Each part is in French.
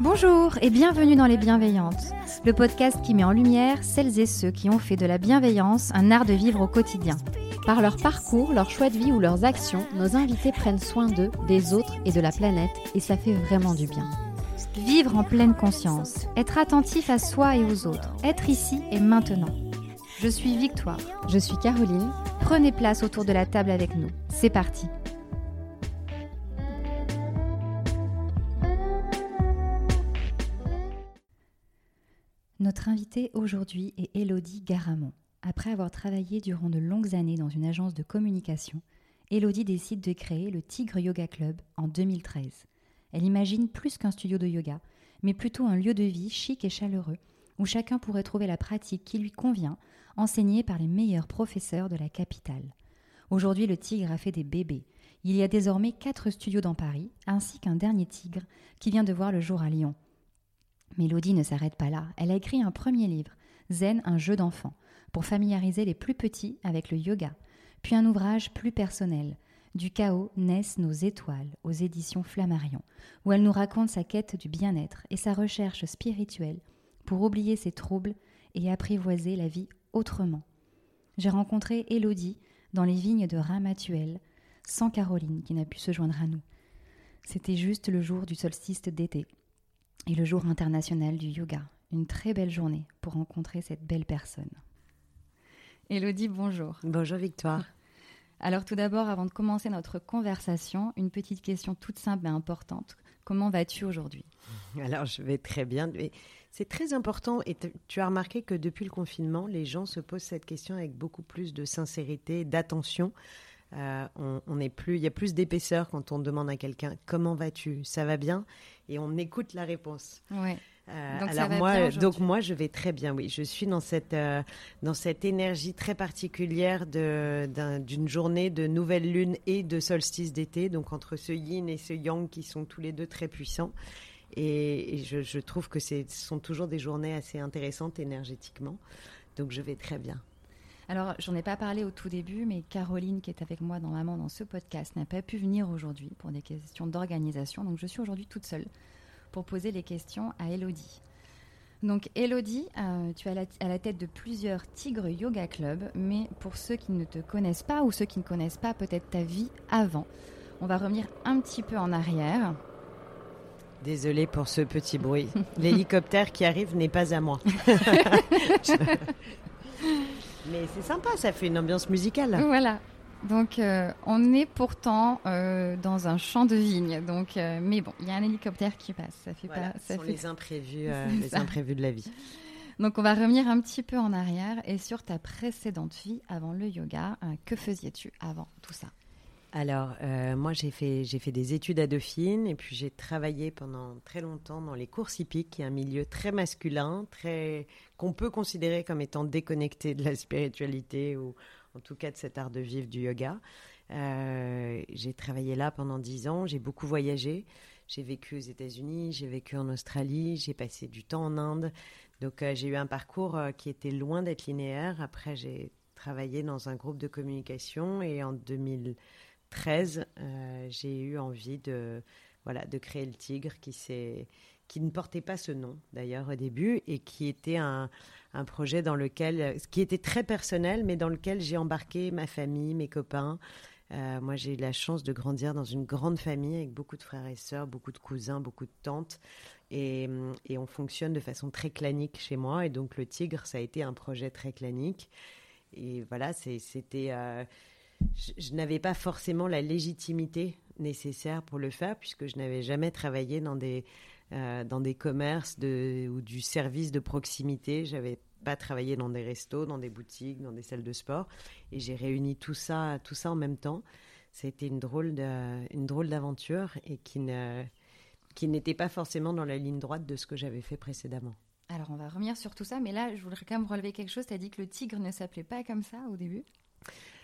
Bonjour et bienvenue dans Les Bienveillantes, le podcast qui met en lumière celles et ceux qui ont fait de la bienveillance un art de vivre au quotidien. Par leur parcours, leur choix de vie ou leurs actions, nos invités prennent soin d'eux, des autres et de la planète et ça fait vraiment du bien. Vivre en pleine conscience, être attentif à soi et aux autres, être ici et maintenant. Je suis Victoire, je suis Caroline, prenez place autour de la table avec nous. C'est parti. Notre invitée aujourd'hui est Elodie Garamond. Après avoir travaillé durant de longues années dans une agence de communication, Elodie décide de créer le Tigre Yoga Club en 2013. Elle imagine plus qu'un studio de yoga, mais plutôt un lieu de vie chic et chaleureux où chacun pourrait trouver la pratique qui lui convient, enseignée par les meilleurs professeurs de la capitale. Aujourd'hui, le Tigre a fait des bébés. Il y a désormais quatre studios dans Paris, ainsi qu'un dernier Tigre qui vient de voir le jour à Lyon. Mélodie ne s'arrête pas là. Elle a écrit un premier livre, Zen, un jeu d'enfant, pour familiariser les plus petits avec le yoga. Puis un ouvrage plus personnel, Du chaos naissent nos étoiles, aux éditions Flammarion, où elle nous raconte sa quête du bien-être et sa recherche spirituelle pour oublier ses troubles et apprivoiser la vie autrement. J'ai rencontré Élodie dans les vignes de Ramatuelle, sans Caroline qui n'a pu se joindre à nous. C'était juste le jour du solstice d'été et le jour international du yoga. Une très belle journée pour rencontrer cette belle personne. Élodie, bonjour. Bonjour Victoire. Alors tout d'abord, avant de commencer notre conversation, une petite question toute simple mais importante. Comment vas-tu aujourd'hui? Alors je vais très bien. C'est très important et tu as remarqué que depuis le confinement, les gens se posent cette question avec beaucoup plus de sincérité, d'attention. Euh, on, on est plus, il y a plus d'épaisseur quand on demande à quelqu'un comment vas-tu, ça va bien, et on écoute la réponse. Ouais. Euh, Donc alors moi, donc moi, je vais très bien. Oui, je suis dans cette euh, dans cette énergie très particulière de d'un- d'une journée de nouvelle lune et de solstice d'été. Donc entre ce yin et ce yang qui sont tous les deux très puissants. Et, et je, je trouve que ce sont toujours des journées assez intéressantes énergétiquement. Donc je vais très bien. Alors, j'en ai pas parlé au tout début, mais Caroline, qui est avec moi dans Maman dans ce podcast, n'a pas pu venir aujourd'hui pour des questions d'organisation. Donc, je suis aujourd'hui toute seule pour poser les questions à Elodie. Donc, Elodie, euh, tu es à la, à la tête de plusieurs Tigres Yoga Club, mais pour ceux qui ne te connaissent pas ou ceux qui ne connaissent pas peut-être ta vie avant, on va revenir un petit peu en arrière. Désolée pour ce petit bruit. L'hélicoptère qui arrive n'est pas à moi. Mais c'est sympa, ça fait une ambiance musicale. Voilà. Donc, euh, on est pourtant euh, dans un champ de vigne. Donc, euh, mais bon, il y a un hélicoptère qui passe. Ça fait Voilà, pas. ce Ça sont fait... les imprévus, les ça. imprévus de la vie. Donc, on va revenir un petit peu en arrière et sur ta précédente vie avant le yoga. que faisiez-tu avant tout ça? Alors, euh, moi, j'ai fait, j'ai fait des études à Dauphine et puis j'ai travaillé pendant très longtemps dans les courses hippiques, qui est un milieu très masculin, très qu'on peut considérer comme étant déconnecté de la spiritualité ou en tout cas de cet art de vivre du yoga. Euh, j'ai travaillé là pendant dix ans, j'ai beaucoup voyagé. J'ai vécu aux États-Unis, j'ai vécu en Australie, j'ai passé du temps en Inde. Donc, euh, j'ai eu un parcours qui était loin d'être linéaire. Après, j'ai travaillé dans un groupe de communication et en 2013, euh, j'ai eu envie de, voilà, de créer le Tigre qui, qui ne portait pas ce nom d'ailleurs au début et qui était un, un projet dans lequel, qui était très personnel, mais dans lequel j'ai embarqué ma famille, mes copains. Euh, moi, j'ai eu la chance de grandir dans une grande famille avec beaucoup de frères et sœurs, beaucoup de cousins, beaucoup de tantes. Et, et on fonctionne de façon très clanique chez moi. Et donc, le Tigre, ça a été un projet très clanique. Et voilà, c'était. euh, je n'avais pas forcément la légitimité nécessaire pour le faire, puisque je n'avais jamais travaillé dans des, euh, dans des commerces ou du service de proximité. J'avais pas travaillé dans des restos, dans des boutiques, dans des salles de sport. Et j'ai réuni tout ça, tout ça en même temps. C'était une drôle de, une drôle d'aventure et qui ne, qui n'était pas forcément dans la ligne droite de ce que j'avais fait précédemment. Alors, on va revenir sur tout ça, mais là, je voudrais quand même relever quelque chose. Tu as dit que le tigre ne s'appelait pas comme ça au début?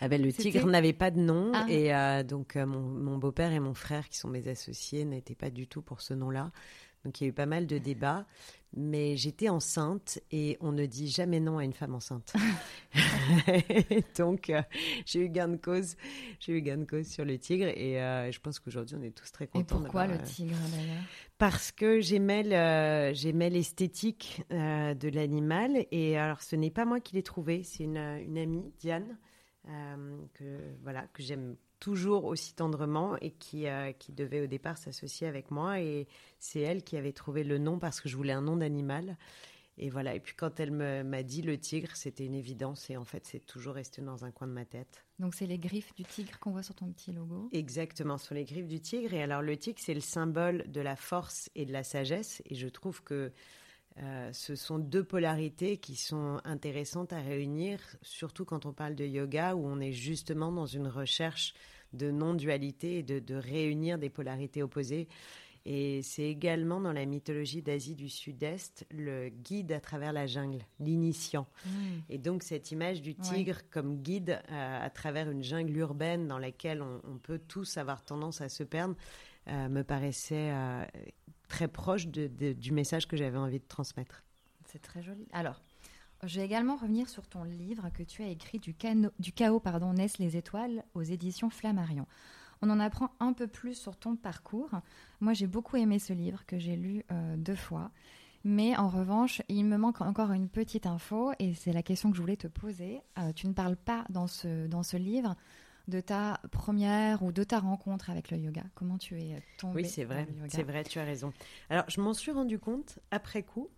Ah ben, le tigre n'avait pas de nom Ah. et euh, donc euh, mon, mon beau-père et mon frère, qui sont mes associés, n'étaient pas du tout pour ce nom-là. Donc il y a eu pas mal de débats, mais j'étais enceinte et on ne dit jamais non à une femme enceinte. donc euh, j'ai eu gain de cause, j'ai eu gain de cause sur le tigre et euh, je pense qu'aujourd'hui on est tous très Et contents. pourquoi le tigre d'ailleurs? parce que j'aimais le- j'aimais l'esthétique euh, de l'animal et alors ce n'est pas moi qui l'ai trouvé, c'est une, une amie Diane que voilà que j'aime toujours aussi tendrement et qui euh, qui devait au départ s'associer avec moi et c'est elle qui avait trouvé le nom parce que je voulais un nom d'animal et voilà et puis quand elle m'a dit le tigre c'était une évidence et en fait c'est toujours resté dans un coin de ma tête. Donc, c'est les griffes du tigre qu'on voit sur ton petit logo. Exactement, sur les griffes du tigre. Et alors, le tigre, c'est le symbole de la force et de la sagesse. Et je trouve que euh, ce sont deux polarités qui sont intéressantes à réunir, surtout quand on parle de yoga, où on est justement dans une recherche de non-dualité et de, de réunir des polarités opposées. Et c'est également dans la mythologie d'Asie du Sud-Est le guide à travers la jungle, l'initiant. Et donc cette image du tigre comme guide euh, à travers une jungle urbaine dans laquelle on, on peut tous avoir tendance à se perdre euh, me paraissait euh, très proche du message que j'avais envie de transmettre. C'est très joli. Alors, je vais également revenir sur ton livre que tu as écrit du chaos pardon, naissent les étoiles aux éditions Flammarion. On en apprend un peu plus sur ton parcours. Moi, j'ai beaucoup aimé ce livre que j'ai lu euh, deux fois. Mais en revanche, il me manque encore une petite info et c'est la question que je voulais te poser. Euh, tu ne parles pas dans ce, dans ce livre de ta première ou de ta rencontre avec le yoga. Comment tu es tombée Oui, c'est vrai, c'est vrai, tu as raison. Alors, je m'en suis rendu compte après coup,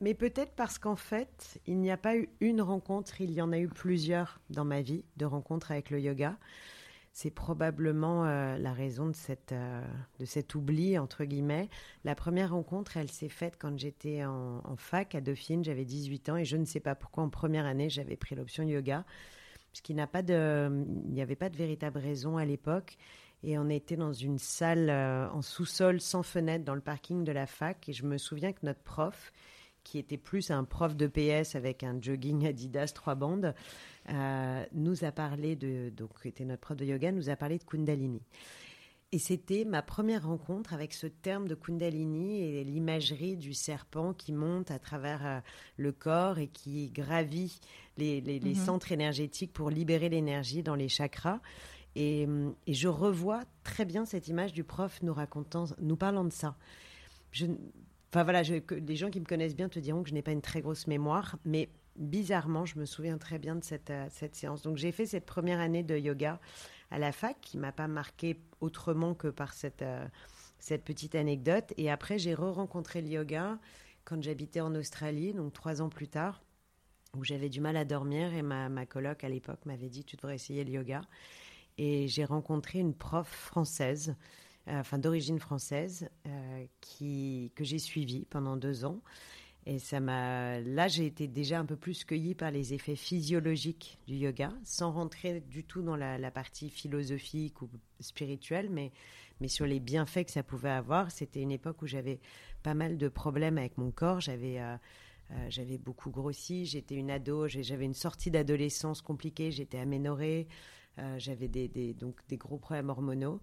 mais peut-être parce qu'en fait, il n'y a pas eu une rencontre, il y en a eu plusieurs dans ma vie de rencontres avec le yoga. C'est probablement euh, la raison de, cette, euh, de cet oubli, entre guillemets. La première rencontre, elle s'est faite quand j'étais en, en fac à Dauphine, j'avais 18 ans, et je ne sais pas pourquoi en première année, j'avais pris l'option yoga, puisqu'il n'a n'y avait pas de véritable raison à l'époque. Et on était dans une salle euh, en sous-sol sans fenêtre dans le parking de la fac. Et je me souviens que notre prof, qui était plus un prof de PS avec un jogging Adidas trois bandes, euh, nous a parlé de, donc était notre prof de yoga, nous a parlé de Kundalini. Et c'était ma première rencontre avec ce terme de Kundalini et l'imagerie du serpent qui monte à travers euh, le corps et qui gravit les, les- les Mhm. centres énergétiques pour libérer l'énergie dans les chakras. Et, hum, et je revois très bien cette image du prof nous racontant, nous parlant de ça. Je, enfin voilà, je- les gens qui me connaissent bien te diront que je n'ai pas une très grosse mémoire, mais bizarrement, je me souviens très bien de cette, euh, cette séance. Donc j'ai fait cette première année de yoga à la fac qui m'a pas marqué autrement que par cette, euh, cette petite anecdote. Et après, j'ai re-rencontré le yoga quand j'habitais en Australie, donc trois ans plus tard, où j'avais du mal à dormir et ma, ma coloc à l'époque m'avait dit tu devrais essayer le yoga. Et j'ai rencontré une prof française, euh, enfin d'origine française, euh, qui, que j'ai suivie pendant deux ans. Et ça m'a. Là, j'ai été déjà un peu plus cueillie par les effets physiologiques du yoga, sans rentrer du tout dans la, partie philosophique ou spirituelle, mais, mais sur les bienfaits que ça pouvait avoir. C'était une époque où j'avais pas mal de problèmes avec mon corps. J'avais. euh, euh, j'avais beaucoup grossi, j'étais une ado, j'avais une sortie d'adolescence compliquée, j'étais aménorée, euh, j'avais des, donc des gros problèmes hormonaux.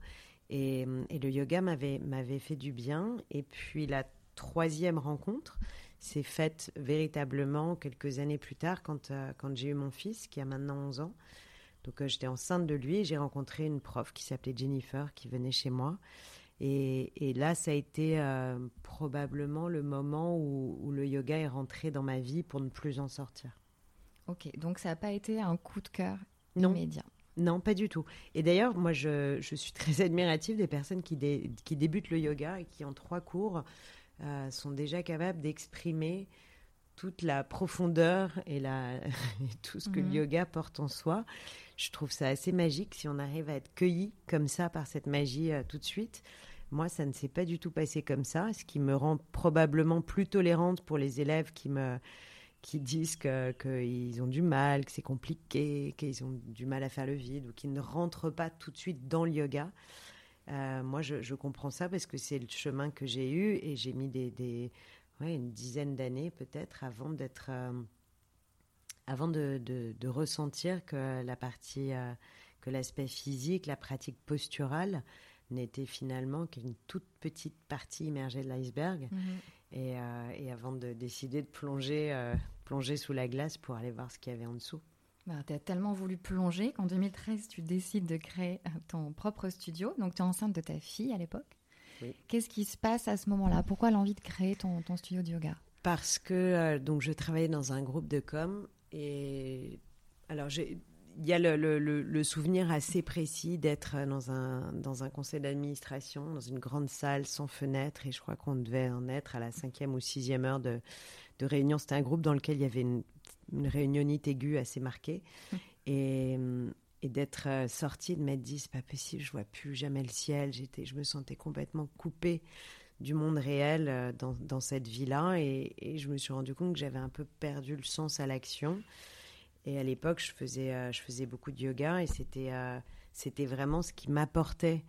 Et, et le yoga m'avait fait du bien. Et puis la troisième rencontre s'est faite véritablement quelques années plus tard, quand, euh, quand j'ai eu mon fils, qui a maintenant 11 ans. Donc euh, j'étais enceinte de lui et j'ai rencontré une prof qui s'appelait Jennifer, qui venait chez moi. Et, et là, ça a été euh, probablement le moment où, où le yoga est rentré dans ma vie pour ne plus en sortir. Ok, donc ça n'a pas été un coup de cœur Non. immédiat. Non, pas du tout. Et d'ailleurs, moi, je, je suis très admirative des personnes qui, dé- qui débutent le yoga et qui, en trois cours, euh, sont déjà capables d'exprimer toute la profondeur et, la, et tout ce que Mhm. le yoga porte en soi. Je trouve ça assez magique si on arrive à être cueilli comme ça par cette magie euh, tout de suite. Moi, ça ne s'est pas du tout passé comme ça, ce qui me rend probablement plus tolérante pour les élèves qui me qui disent que- qu'ils ont du mal, que c'est compliqué, qu'ils ont du mal à faire le vide ou qu'ils ne rentrent pas tout de suite dans le yoga. Euh, moi, je, je comprends ça parce que c'est le chemin que j'ai eu et j'ai mis des, des- ouais, une dizaine d'années peut-être avant d'être, avant de, de, de, ressentir que la partie, que l'aspect physique, la pratique posturale n'était finalement qu'une toute petite partie immergée de l'iceberg. Mhm. Et, et, avant de décider de plonger, plonger sous la glace pour aller voir ce qu'il y avait en dessous. Bah, tu as tellement voulu plonger qu'en 2013, tu décides de créer euh, ton propre studio. Donc, tu es enceinte de ta fille à l'époque. Qu'est-ce qui se passe à ce moment-là? Pourquoi l'envie de créer ton, ton, studio de yoga? Parce que euh, donc je travaillais dans un groupe de com et alors il y a le, le, le, souvenir assez précis d'être dans un, dans un conseil d'administration, dans une grande salle sans fenêtre, et je crois qu'on devait en être à la cinquième ou sixième heure de, de réunion. C'était un groupe dans lequel il y avait une une réunionite aiguë assez marquée. Et, et d'être euh, sortie, de m'être dit, c'est pas possible, je vois plus jamais le ciel. J'étais, je me sentais complètement coupée du monde réel euh, dans, dans cette vie-là. Et, et, je me suis rendu compte que j'avais un peu perdu le sens à l'action. Et à l'époque, je faisais, euh, je faisais beaucoup de yoga et c'était, c'était vraiment ce qui m'apportait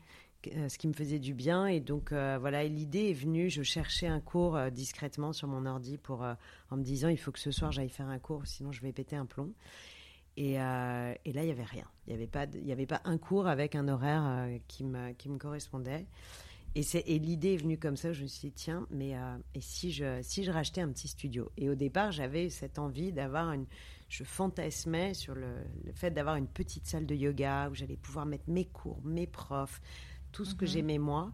ce qui me faisait du bien. Et donc, voilà, l'idée est venue. Je cherchais un cours discrètement sur mon ordi pour, en me disant il faut que ce soir j'aille faire un cours, sinon je vais péter un plomb. Et, euh, et là, il n'y avait rien. Il n'y avait, pas, avait pas un cours avec un horaire euh, qui, me, qui me correspondait. Et, et l'idée est venue comme ça. Je me suis dit, tiens, mais euh, et si je, si je rachetais un petit studio? Et au départ, j'avais cette envie d'avoir une. Je fantasmais sur le, le fait d'avoir une petite salle de yoga où j'allais pouvoir mettre mes cours, mes profs, tout ce que mhm. j'aimais moi.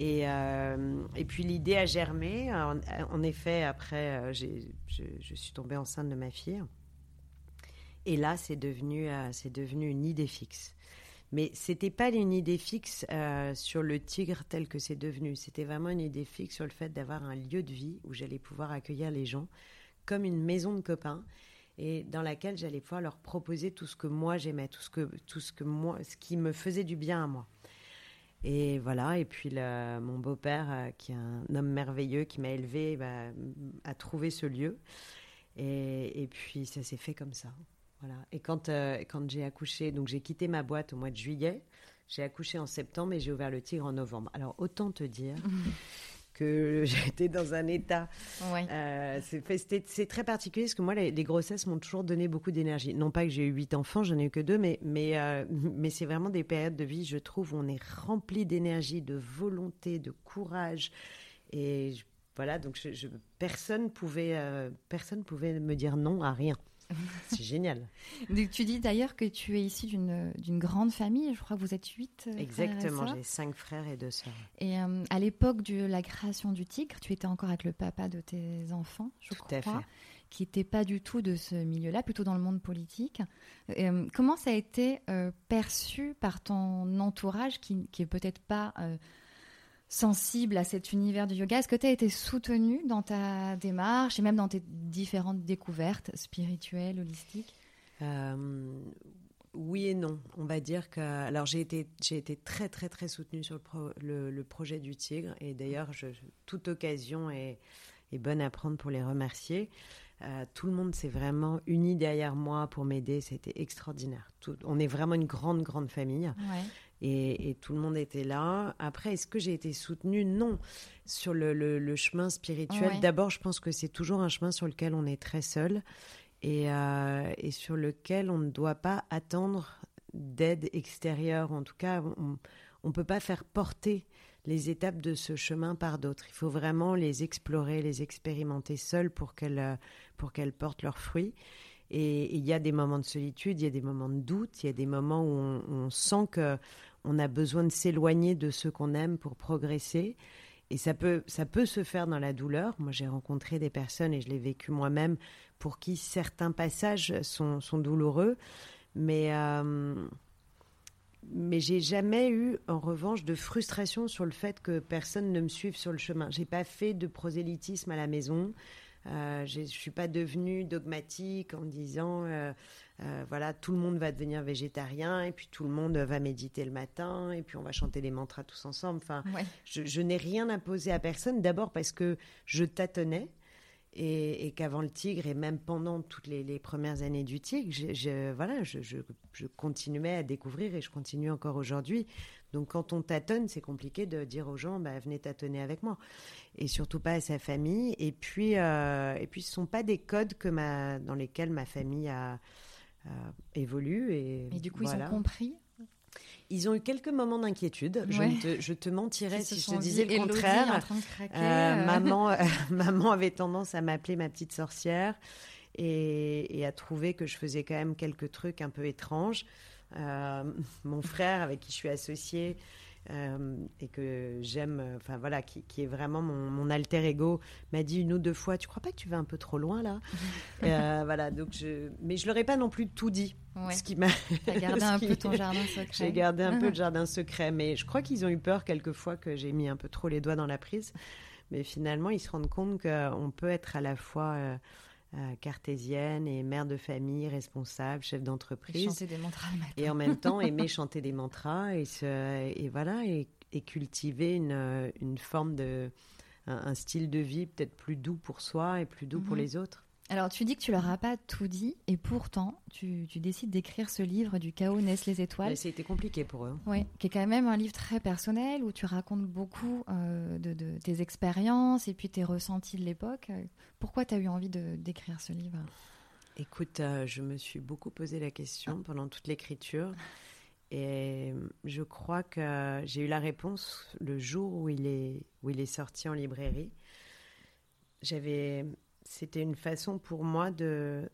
Et, euh, et puis l'idée a germé. En, effet, après, euh, je, je, suis tombée enceinte de ma fille. Et là, c'est devenu, euh, devenu une idée fixe. Mais c'était pas une idée fixe sur le tigre tel que c'est devenu. C'était vraiment une idée fixe sur le fait d'avoir un lieu de vie où j'allais pouvoir accueillir les gens comme une maison de copains et dans laquelle j'allais pouvoir leur proposer tout ce que moi j'aimais, tout ce que tout ce que moi, ce qui me faisait du bien à moi. Et voilà, et puis mon beau-père, euh, qui est un homme merveilleux, qui m'a élevé, bah, a trouvé ce lieu. Et, et puis ça s'est fait comme ça. Voilà. Et quand, euh, quand j'ai accouché, donc j'ai quitté ma boîte au mois de juillet, j'ai accouché en septembre et j'ai ouvert le Tigre en novembre. Alors autant te dire que j'étais dans un état. Euh, c'est très particulier parce que moi, les, grossesses m'ont toujours donné beaucoup d'énergie. Non pas que j'ai eu huit enfants, j'en ai eu que deux, mais, mais, euh, mais c'est vraiment des périodes de vie, je trouve, où on est rempli d'énergie, de volonté, de courage. Et voilà, donc je, personne pouvait, euh, personne pouvait me dire non à rien. C'est génial. tu dis d'ailleurs que tu es ici d'une grande famille. Je crois que vous êtes huit. Euh, Exactement, j'ai cinq frères et deux sœurs. Et euh, à l'époque de la création du Tigre, tu étais encore avec le papa de tes enfants, je tout crois. À fait. Qui n'était pas du tout de ce milieu-là, plutôt dans le monde politique. Euh, comment ça a été perçu par ton entourage qui, n'est peut-être pas sensible à cet univers du yoga. Est-ce que tu as été soutenu dans ta démarche et même dans tes différentes découvertes spirituelles, holistiques? Euh, Oui et non. On va dire que. Alors, j'ai été, j'ai été très, très, très soutenue sur le, le, projet du Tigre. Et d'ailleurs, toute occasion est, est, bonne à prendre pour les remercier. Euh, tout le monde s'est vraiment uni derrière moi pour m'aider. C'était extraordinaire. on est vraiment une grande, grande famille. Ouais. Et, tout le monde était là. Après, est-ce que j'ai été soutenue? Non. Sur le, chemin spirituel, d'abord, je pense que c'est toujours un chemin sur lequel on est très seul et, euh, sur lequel on ne doit pas attendre d'aide extérieure. En tout cas, on ne peut pas faire porter les étapes de ce chemin par d'autres. Il faut vraiment les explorer, les expérimenter seules pour qu'elles pour qu'elles portent leurs fruits. Et il y a des moments de solitude, il y a des moments de doute, il y a des moments où on, on sent que on a besoin de s'éloigner de ceux qu'on aime pour progresser. Et ça peut, ça peut se faire dans la douleur. Moi, j'ai rencontré des personnes, et je l'ai vécu moi-même, pour qui certains passages sont, sont douloureux. Mais, euh, mais j'ai jamais eu, en revanche, de frustration sur le fait que personne ne me suive sur le chemin. J'ai pas fait de prosélytisme à la maison. Euh, je ne suis pas devenue dogmatique en disant euh, euh, voilà tout le monde va devenir végétarien et puis tout le monde va méditer le matin et puis on va chanter les mantras tous ensemble. Enfin, je, n'ai rien imposé à personne. D'abord parce que je tâtonnais et, qu'avant le tigre et même pendant toutes les, premières années du tigre, je, voilà, je, je, continuais à découvrir et je continue encore aujourd'hui. Donc quand on tâtonne, c'est compliqué de dire aux gens, bah, venez tâtonner avec moi. Et surtout pas à sa famille. Et puis, euh, et puis ce ne sont pas des codes que ma, dans lesquels ma famille a, a évolue. Et, Et du coup, ils ont compris? Ils ont eu quelques moments d'inquiétude. Je, Ouais. te, je te mentirais si je te disais le contraire. craquer, Euh, euh. maman, euh, maman avait tendance à m'appeler ma petite sorcière et, et à trouver que je faisais quand même quelques trucs un peu étranges. Euh, mon frère, avec qui je suis associée euh, et que j'aime, euh, enfin voilà, qui, qui est vraiment mon, mon alter ego, m'a dit une ou deux fois Tu crois pas que tu vas un peu trop loin là? Euh, Voilà, donc je. Mais je leur ai pas non plus tout dit. Ouais. Ce qui m'a. Gardé un qui- peu ton jardin secret. j'ai gardé un peu de jardin secret, mais je crois qu'ils ont eu peur quelquefois que j'ai mis un peu trop les doigts dans la prise. Mais finalement, ils se rendent compte qu'on peut être à la fois euh, euh, cartésienne et mère de famille, responsable, chef Et d'entreprise, chanter des mantras le matin. et en même temps aimer chanter des mantras et, se, et voilà et, et cultiver une, une forme de un, un style de vie peut-être plus doux pour soi et plus doux pour Mhm. les autres. Alors, tu dis que tu leur as pas tout dit, et pourtant, tu, tu décides d'écrire ce livre du chaos naissent les étoiles. C'était compliqué pour eux. Oui, qui est quand même un livre très personnel où tu racontes beaucoup euh, de, de tes expériences et puis tes ressentis de l'époque. Pourquoi tu as eu envie de- d'écrire ce livre? Écoute, euh, je me suis beaucoup posé la question pendant toute l'écriture et je crois que j'ai eu la réponse le jour où il est, où il est sorti en librairie. J'avais, c'était une façon pour moi de,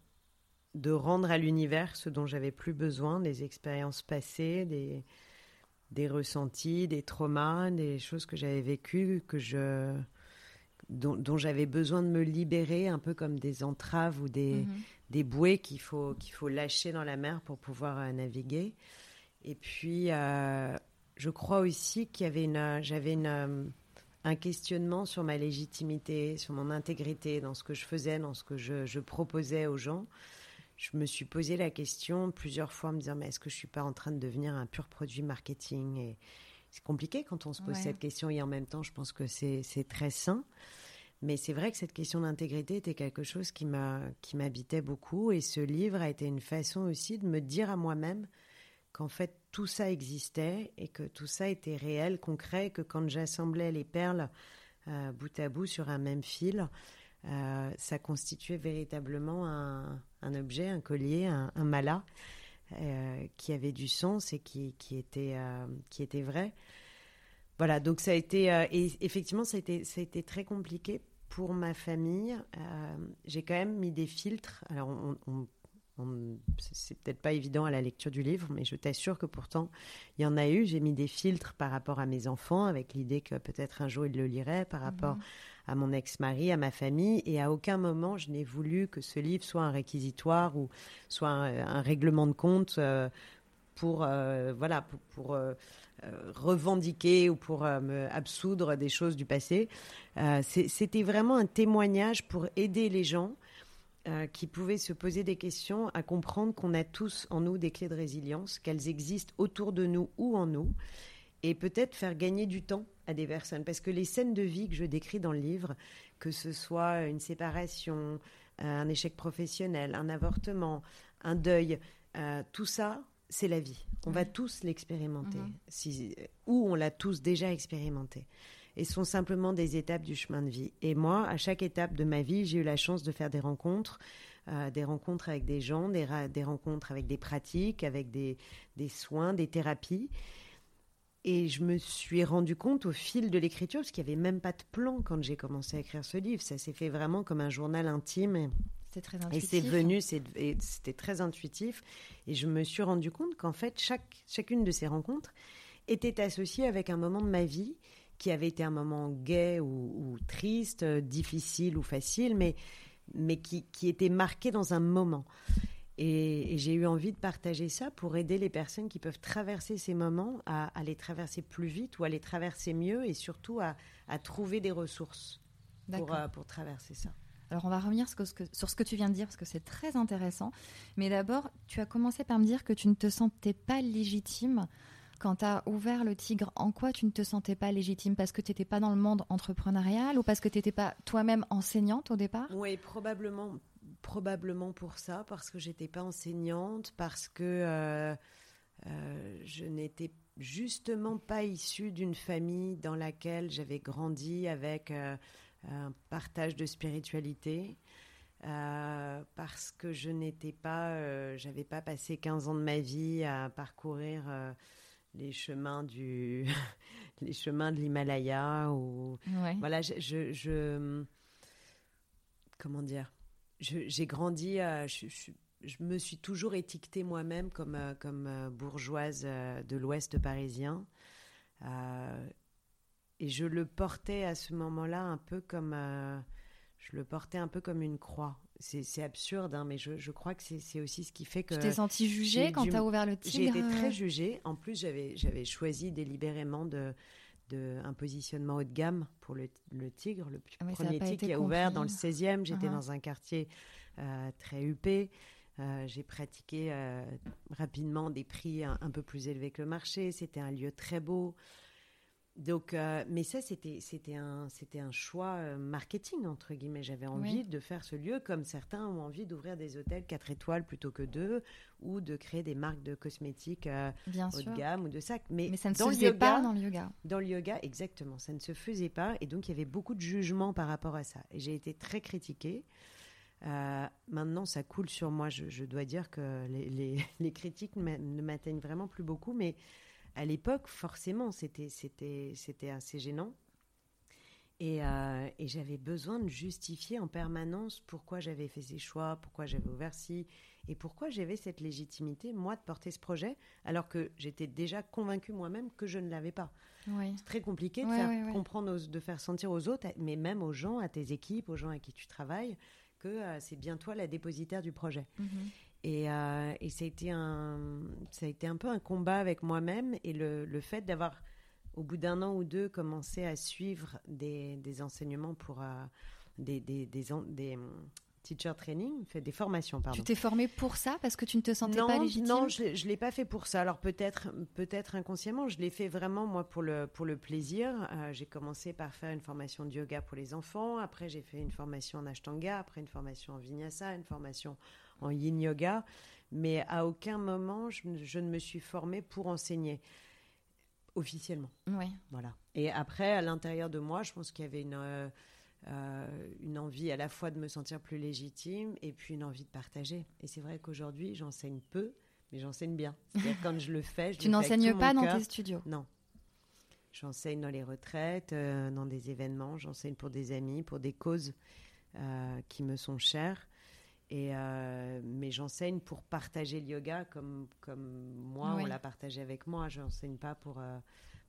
de rendre à l'univers ce dont j'avais plus besoin, des expériences passées, des, des ressentis, des traumas, des choses que j'avais vécues, que je, dont, dont j'avais besoin de me libérer, un peu comme des entraves ou des, Mhm. des bouées qu'il faut, qu'il faut lâcher dans la mer pour pouvoir euh, naviguer. Et puis, euh, je crois aussi qu'il y avait une, j'avais une, un questionnement sur ma légitimité, sur mon intégrité dans ce que je faisais, dans ce que je, je proposais aux gens. Je me suis posé la question plusieurs fois en me disant, mais est-ce que je suis pas en train de devenir un pur produit marketing Et c'est compliqué quand on se pose Ouais. cette question et en même temps, je pense que c'est c'est très sain. Mais c'est vrai que cette question d'intégrité était quelque chose qui m'a qui m'habitait beaucoup et ce livre a été une façon aussi de me dire à moi-même qu'en fait tout ça existait et que tout ça était réel, concret, et que quand j'assemblais les perles euh, bout à bout sur un même fil, euh, ça constituait véritablement un, objet, un collier, un, un mala euh, qui avait du sens et qui, était, qui était vrai. Voilà, donc ça a été, et effectivement, ça a été, ça a été très compliqué pour ma famille. J'ai quand même mis des filtres. Alors, on- on- c'est- peut-être pas évident à la lecture du livre, mais je t'assure que pourtant, il y en a eu. J'ai mis des filtres par rapport à mes enfants, avec l'idée que peut-être un jour ils le liraient, par rapport Mhm. à mon ex-mari, à ma famille, et à aucun moment je n'ai voulu que ce livre soit un réquisitoire ou soit un, un règlement de compte euh, pour euh, voilà pour, pour, euh, revendiquer ou pour me absoudre des choses du passé. C'était vraiment un témoignage pour aider les gens euh, qui pouvaient se poser des questions à comprendre qu'on a tous en nous des clés de résilience, qu'elles existent autour de nous ou en nous, et peut-être faire gagner du temps à des personnes. Parce que les scènes de vie que je décris dans le livre, que ce soit une séparation, euh, un échec professionnel, un avortement, un deuil, euh, tout ça, c'est la vie. On va Ouais. tous l'expérimenter, Mhm. si, ou on l'a tous déjà expérimenté. Et sont simplement des étapes du chemin de vie. Et moi, à chaque étape de ma vie, j'ai eu la chance de faire des rencontres, euh, des rencontres avec des gens, des, rencontres avec des pratiques, avec des, des soins, des thérapies. Et je me suis rendu compte au fil de l'écriture, parce qu'il n'y avait même pas de plan quand j'ai commencé à écrire ce livre. Ça s'est fait vraiment comme un journal intime. Et, C'était très et intuitif. c'est venu, c'est- et c'était très intuitif. Et je me suis rendu compte qu'en fait, chaque, chacune de ces rencontres était associée avec un moment de ma vie qui avait été un moment gai ou, ou triste, euh, difficile ou facile, mais, mais qui, qui était marqué dans un moment. Et, et j'ai eu envie de partager ça pour aider les personnes qui peuvent traverser ces moments à, à les traverser plus vite ou à les traverser mieux et surtout à, à trouver des ressources pour, euh, pour traverser ça. Alors on va revenir sur ce, que, sur ce que tu viens de dire parce que c'est très intéressant. Mais d'abord, tu as commencé par me dire que tu ne te sentais pas légitime quand tu as ouvert le tigre. En quoi tu ne te sentais pas légitime? Parce que tu n'étais pas dans le monde entrepreneurial ou parce que tu n'étais pas toi-même enseignante au départ? Oui, probablement, probablement pour ça, parce que j'étais pas enseignante, parce que euh, euh, je n'étais, justement pas issue d'une famille dans laquelle j'avais grandi avec euh, un partage de spiritualité. Parce que je n'étais pas, j'avais pas passé 15 ans de ma vie à parcourir les chemins du, les chemins de l'Himalaya ou Ouais. voilà, je, je- je- comment dire, j'ai grandi, euh, je, je- je me suis toujours étiquetée moi-même comme euh, comme euh, bourgeoise de l'Ouest parisien. Et je le portais à ce moment-là un peu comme je le portais un peu comme une croix. C'est absurde, hein, mais je, je crois que c'est aussi ce qui fait que Tu t'es senti jugée j'ai quand tu as ouvert le j'ai tigre été très jugée. En plus, j'avais choisi délibérément de, de un positionnement haut de gamme pour le, le Tigre, le Ah premier Tigre qui a ouvert compris. dans le 16e. J'étais Uh-huh. dans un quartier euh, très huppé. Euh, j'ai pratiqué euh, rapidement des prix un, un peu plus élevés que le marché. C'était un lieu très beau. Donc, euh, mais ça, c'était c'était un c'était un choix euh, marketing entre guillemets. J'avais envie Oui. de faire ce lieu comme certains ont envie d'ouvrir des hôtels 4 étoiles plutôt que deux, ou de créer des marques de cosmétiques euh, Bien haut sûr. de gamme ou de sacs. Mais, Mais ça ne se dans faisait yoga, pas dans le yoga. dans le yoga, exactement, ça ne se faisait pas. Et donc, il y avait beaucoup de jugements par rapport à ça. Et j'ai été très critiquée. Euh, maintenant, ça coule sur moi. Je, je dois dire que les, les- les critiques ne m'atteignent vraiment plus beaucoup. Mais à l'époque, forcément, c'était, c'était, c'était assez gênant. Et, euh, et j'avais besoin de justifier en permanence pourquoi j'avais fait ces choix, pourquoi j'avais ouvert ci, et pourquoi j'avais cette légitimité, moi, de porter ce projet, alors que j'étais déjà convaincue moi-même que je ne l'avais pas. Oui. C'est très compliqué de Ouais, faire ouais, comprendre, aux- de faire sentir aux autres, mais même aux gens, à tes équipes, aux gens avec qui tu travailles, que euh, c'est bien toi la dépositaire du projet. Mhm. Et, euh, et ça, a été un, ça a été un peu un combat avec moi-même et le, le fait d'avoir, au bout d'un an ou deux, commencé à suivre des, des enseignements pour euh, des, des, des, hum, teacher training, fait des formations, pardon. Tu t'es formée pour ça parce que tu ne te sentais non, pas légitime Non, je ne l'ai pas fait pour ça. Alors peut-être peut-être inconsciemment, je l'ai fait vraiment moi pour le, pour le plaisir. Euh, j'ai commencé par faire une formation de yoga pour les enfants. Après, j'ai fait une formation en ashtanga. Après, une formation en vinyasa, une formation en yin yoga. Mais à aucun moment, je, ne- je ne me suis formée pour enseigner officiellement. Oui. Voilà. Et après, à l'intérieur de moi, je pense qu'il y avait une, euh, euh, une envie à la fois de me sentir plus légitime et puis une envie de partager. Et c'est vrai qu'aujourd'hui, j'enseigne peu, mais j'enseigne bien. C'est-à-dire quand je le fais, je Tu n'enseignes pas dans tes studios? Non. J'enseigne dans les retraites, euh, dans des événements, j'enseigne pour des amis, pour des causes qui me sont chères. Et euh, mais j'enseigne pour partager le yoga comme, comme moi, Oui. on l'a partagé avec moi. Je n'enseigne pas pour, euh,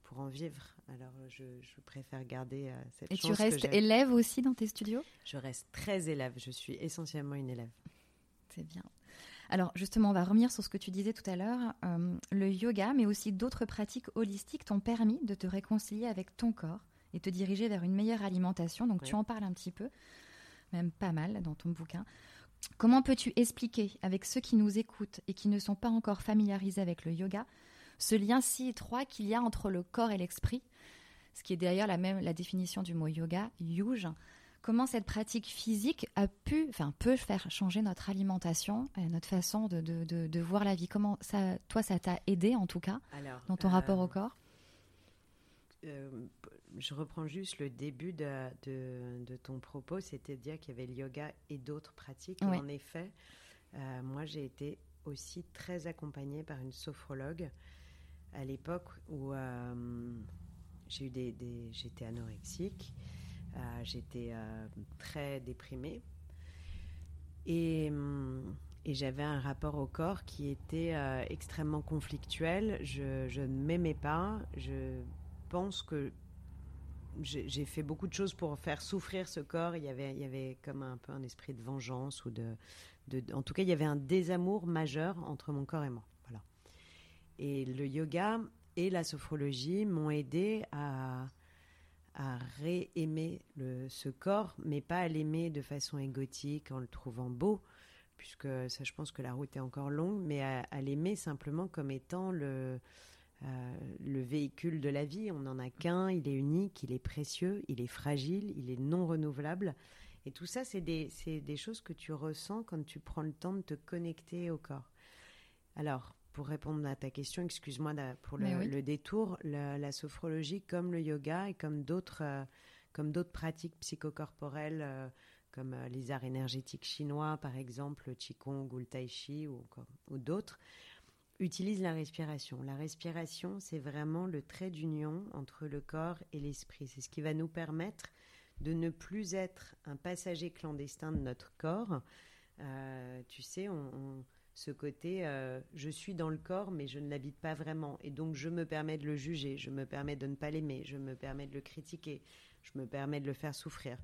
pour en vivre. Alors je, je préfère garder euh, cette Et chance tu restes élève aussi dans tes studios? Je reste très élève. Je suis essentiellement une élève. C'est bien. Alors justement, on va revenir sur ce que tu disais tout à l'heure. Euh, le yoga, mais aussi d'autres pratiques holistiques t'ont permis de te réconcilier avec ton corps et te diriger vers une meilleure alimentation. Donc tu en parles un petit peu, même pas mal dans ton bouquin. Comment peux-tu expliquer avec ceux qui nous écoutent et qui ne sont pas encore familiarisés avec le yoga ce lien si étroit qu'il y a entre le corps et l'esprit, ce qui est d'ailleurs la même la définition du mot yoga, yuj. Comment cette pratique physique a pu, enfin, peut faire changer notre alimentation, et notre façon de, de, de- de voir la vie? Comment ça, toi, ça t'a aidé en tout cas Alors, dans ton euh, rapport au corps? Euh, je reprends juste le début de, de, de ton propos, c'était de dire qu'il y avait le yoga et d'autres pratiques. Et en effet, euh, moi j'ai été aussi très accompagnée par une sophrologue à l'époque où euh, j'ai eu des, des- j'étais anorexique, j'étais très déprimée et, hum, et j'avais un rapport au corps qui était euh, extrêmement conflictuel. Je, je ne m'aimais pas. Je pense que j'ai fait beaucoup de choses pour faire souffrir ce corps. Il y avait, il y avait comme un peu un esprit de vengeance ou de, en tout cas, il y avait un désamour majeur entre mon corps et moi. Voilà. Et le yoga et la sophrologie m'ont aidé à à réaimer ce corps, mais pas à l'aimer de façon égotique en le trouvant beau, puisque ça, je pense que la route est encore longue, mais à l'aimer simplement comme étant le, euh, le véhicule de la vie. On n'en a qu'un, il est unique, il est précieux, il est fragile, il est non renouvelable. Et tout ça, c'est des, choses que tu ressens quand tu prends le temps de te connecter au corps. Alors, pour répondre à ta question, excuse-moi pour le, Mais oui. le détour, la, la sophrologie, comme le yoga et comme d'autres euh, comme d'autres pratiques psychocorporelles, euh, comme les arts énergétiques chinois, par exemple, le qigong ou le tai chi ou d'autres, utilisent la respiration. La respiration, c'est vraiment le trait d'union entre le corps et l'esprit. C'est ce qui va nous permettre de ne plus être un passager clandestin de notre corps. Euh, tu sais, ce côté, euh, je suis dans le corps, mais je ne l'habite pas vraiment. Et donc, je me permets de le juger, je me permets de ne pas l'aimer, je me permets de le critiquer, je me permets de le faire souffrir.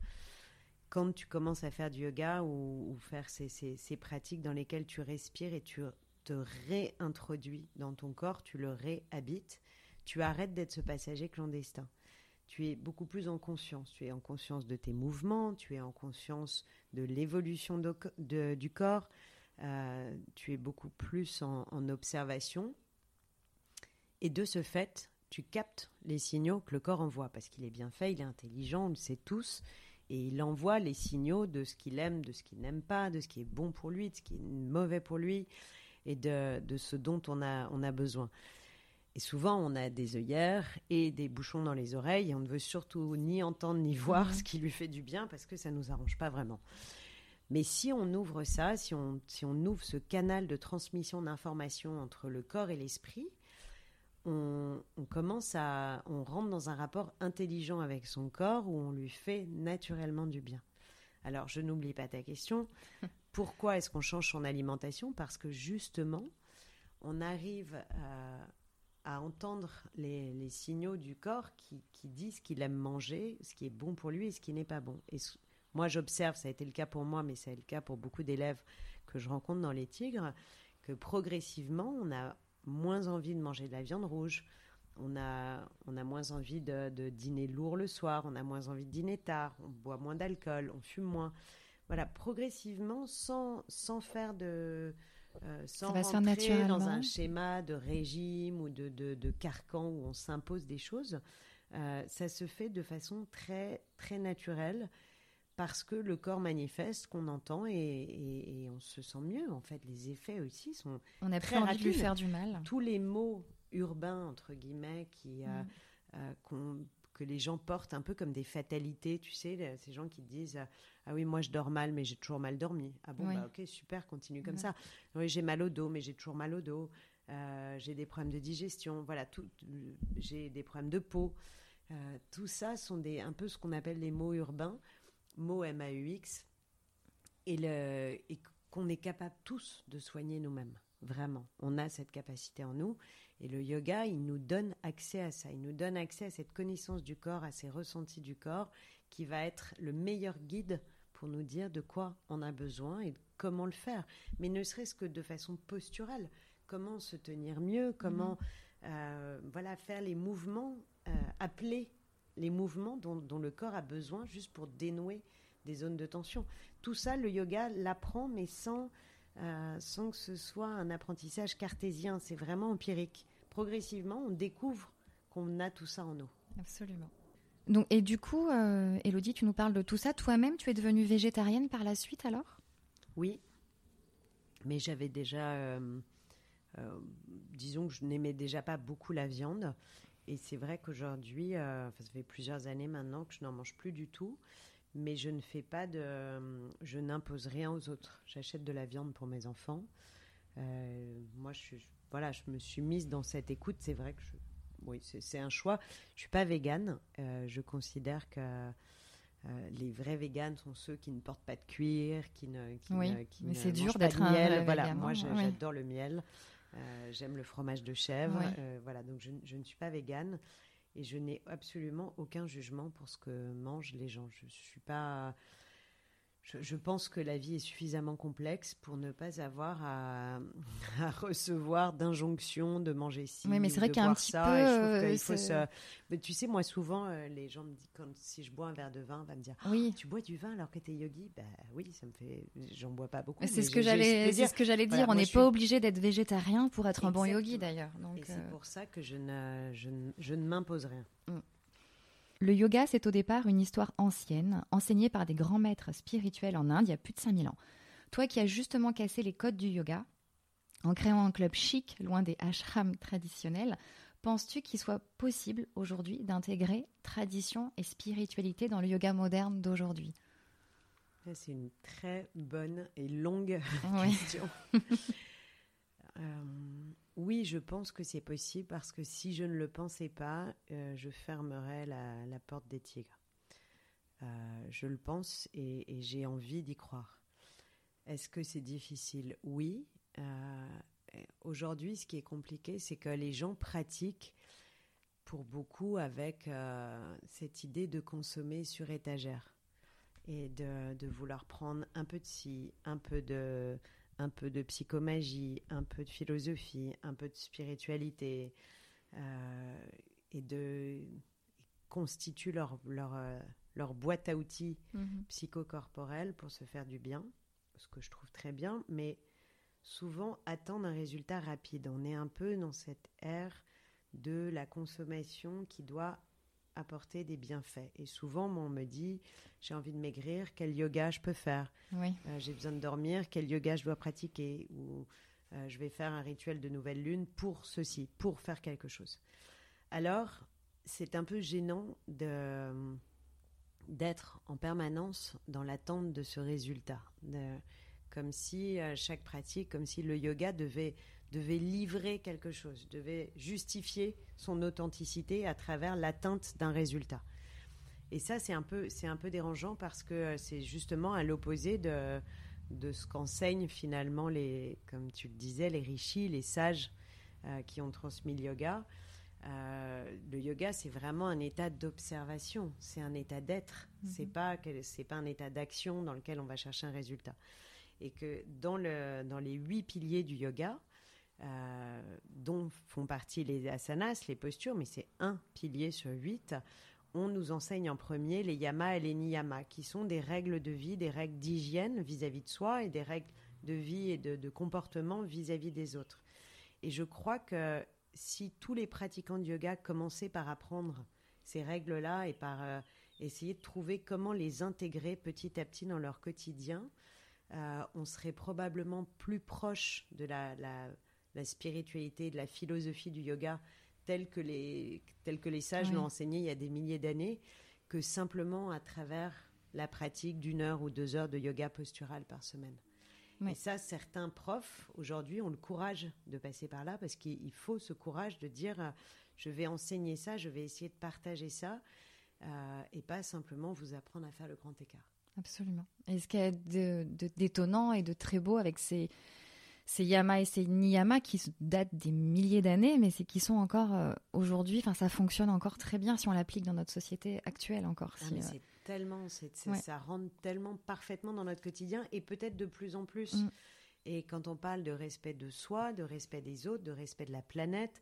Quand tu commences à faire du yoga ou, faire ces- ces pratiques dans lesquelles tu respires et tu te réintroduis dans ton corps, tu le réhabites, tu arrêtes d'être ce passager clandestin. Tu es beaucoup plus en conscience. Tu es en conscience de tes mouvements, tu es en conscience de l'évolution du corps, euh, tu es beaucoup plus en observation. Et de ce fait, tu captes les signaux que le corps envoie, parce qu'il est bien fait, il est intelligent, on le sait tous, et il envoie les signaux de ce qu'il aime, de ce qu'il n'aime pas, de ce qui est bon pour lui, de ce qui est mauvais pour lui, et de, de ce dont on a, on a besoin. Et souvent, on a des œillères et des bouchons dans les oreilles, et on ne veut surtout ni entendre ni voir Mhm. ce qui lui fait du bien, parce que ça ne nous arrange pas vraiment. Mais si on ouvre ça, si on, si on ouvre ce canal de transmission d'informations entre le corps et l'esprit, on, on commence à, on rentre dans un rapport intelligent avec son corps où on lui fait naturellement du bien. Alors, je n'oublie pas ta question. Pourquoi est-ce qu'on change son alimentation? Parce que justement, on arrive à, à entendre les, signaux du corps qui, qui disent qu'il aime manger, ce qui est bon pour lui et ce qui n'est pas bon. Et moi, j'observe, ça a été le cas pour moi, mais c'est le cas pour beaucoup d'élèves que je rencontre dans les tigres, que progressivement, on a moins envie de manger de la viande rouge, on a, on a moins envie de, de dîner lourd le soir, on a moins envie de dîner tard, on boit moins d'alcool, on fume moins. Voilà, progressivement, sans, sans faire de... euh, sans Ça va se faire rentrer dans un schéma de régime ou de, de, de carcan où on s'impose des choses, euh, ça se fait de façon très, très naturelle parce que le corps manifeste qu'on entend et, et- et on se sent mieux. En fait, les effets aussi sont On a plus Très envie de lui faire du mal. tous les mots urbains entre guillemets qui euh, Mm. euh, qu'on- que les gens portent un peu comme des fatalités, tu sais, ces gens qui disent ah oui moi je dors mal mais j'ai toujours mal dormi. Ah bon Oui. bah ok super continue comme Ouais. ça. Oui j'ai mal au dos mais j'ai toujours mal au dos. Euh, j'ai des problèmes de digestion. Voilà tout. J'ai des problèmes de peau. Euh, tout ça sont des un peu ce qu'on appelle les mots urbains, mots M-A-U-X, et, le, et qu'on est capable tous de soigner nous-mêmes. Vraiment, on a cette capacité en nous. Et le yoga, il nous donne accès à ça. Il nous donne accès à cette connaissance du corps, à ces ressentis du corps, qui va être le meilleur guide pour nous dire de quoi on a besoin et comment le faire. Mais ne serait-ce que de façon posturale. Comment se tenir mieux, comment euh, voilà, faire les mouvements, euh, appeler les mouvements dont, dont le corps a besoin juste pour dénouer des zones de tension. Tout ça, le yoga l'apprend, mais sans, euh, sans que ce soit un apprentissage cartésien. C'est vraiment empirique. Progressivement, on découvre qu'on a tout ça en nous. Absolument. Donc, et du coup, euh, Elodie, tu nous parles de tout ça. Toi-même, tu es devenue végétarienne par la suite alors? Oui, mais j'avais déjà, euh, euh, disons que je n'aimais déjà pas beaucoup la viande. Et c'est vrai qu'aujourd'hui, ça fait plusieurs années maintenant que je n'en mange plus du tout. Mais je ne fais pas de, je n'impose rien aux autres. J'achète de la viande pour mes enfants. Euh, moi, je, voilà, je me suis mise dans cette écoute. C'est vrai que je, oui, c'est un choix. Je suis pas végane. Euh, je considère que euh, les vrais véganes sont ceux qui ne portent pas de cuir, qui ne, qui Oui, ne, qui mais c'est dur d'être un miel. Voilà, vegan, moi j'adore le miel. Euh, J'aime le fromage de chèvre. Oui. Euh, voilà, donc je, je ne suis pas végane et je n'ai absolument aucun jugement pour ce que mangent les gens. Je suis pas. Je, je pense que la vie est suffisamment complexe pour ne pas avoir à, à recevoir d'injonctions de manger ci. Oui, mais c'est vrai qu'il y a un petit ça, peu, je euh, qu'il faut c'est- se- Mais tu sais, moi, souvent, euh, les gens me disent, quand, si je bois un verre de vin, on va me dire Oui. Tu bois du vin alors que t'es yogi? Bah oui, ça me fait. J'en bois pas beaucoup. C'est ce que j'allais, ce que dire. On n'est pas suis- obligé d'être végétarien pour être un bon yogi d'ailleurs. Donc, Et c'est euh, pour ça que je ne, je ne, je ne m'impose rien. Le yoga, c'est au départ une histoire ancienne, enseignée par des grands maîtres spirituels en Inde il y a plus de 5000 ans. Toi qui as justement cassé les codes du yoga, En créant un club chic, loin des ashrams traditionnels, penses-tu qu'il soit possible aujourd'hui d'intégrer tradition et spiritualité dans le yoga moderne d'aujourd'hui? C'est une très bonne et longue Oui. question. Euh, oui, je pense que c'est possible parce que si je ne le pensais pas, euh, je fermerais la, porte des tigres. Euh, je le pense et, j'ai envie d'y croire. Est-ce que c'est difficile? Oui. Euh, Aujourd'hui, ce qui est compliqué, c'est que les gens pratiquent pour beaucoup avec cette idée de consommer sur étagère et de, de vouloir prendre un peu de ci, un peu de, un peu de psychomagie, un peu de philosophie, un peu de spiritualité, euh, et de constituent leur, leur, euh, leur boîte à outils psychocorporelle pour se faire du bien, ce que je trouve très bien, mais souvent attendent un résultat rapide. On est un peu dans cette ère de la consommation qui doit apporter des bienfaits. Et souvent, moi, on me dit, j'ai envie de maigrir, quel yoga je peux faire Oui. euh, j'ai besoin de dormir, quel yoga je dois pratiquer, ou euh, je vais faire un rituel de nouvelle lune pour ceci, pour faire quelque chose. Alors, c'est un peu gênant de d'être en permanence dans l'attente de ce résultat, de- comme si euh, chaque pratique, comme si le yoga devait devait livrer quelque chose, devait justifier son authenticité à travers l'atteinte d'un résultat. Et ça, c'est un peu, c'est un peu dérangeant parce que euh, c'est justement à l'opposé de, de ce qu'enseignent finalement les, comme tu le disais, les rishis, les sages euh, qui ont transmis le yoga. Euh, le yoga, c'est vraiment un état d'observation, c'est un état d'être. C'est pas, c'est pas un état d'action dans lequel on va chercher un résultat. Et que dans le, dans les huit piliers du yoga, euh, dont font partie les asanas, les postures, mais c'est un pilier sur huit on nous enseigne en premier les yamas et les niyamas, qui sont des règles de vie, des règles d'hygiène vis-à-vis de soi et des règles de vie et de, comportement vis-à-vis des autres. Et je crois que si tous les pratiquants de yoga commençaient par apprendre ces règles-là et par euh, essayer de trouver comment les intégrer petit à petit dans leur quotidien, euh, on serait probablement plus proche de la- la spiritualité, de la philosophie du yoga telle que les, telle que les sages Oui. l'ont enseigné il y a des milliers d'années, que simplement à travers la pratique d'une heure ou deux heures de yoga postural par semaine. Oui. Et ça, certains profs, aujourd'hui, ont le courage de passer par là parce qu'il il faut ce courage de dire euh, je vais enseigner ça, je vais essayer de partager ça euh, et pas simplement vous apprendre à faire le grand écart. Absolument. Et ce qu'il y a d'étonnant et de très beau avec ces, ces yamas et ces niyamas qui datent des milliers d'années, mais c'est qui sont encore euh, aujourd'hui, enfin ça fonctionne encore très bien si on l'applique dans notre société actuelle encore. Ah, si, euh, c'est tellement, Ouais. ça rentre tellement parfaitement dans notre quotidien et peut-être de plus en plus. Mm. Et quand on parle de respect de soi, de respect des autres, de respect de la planète,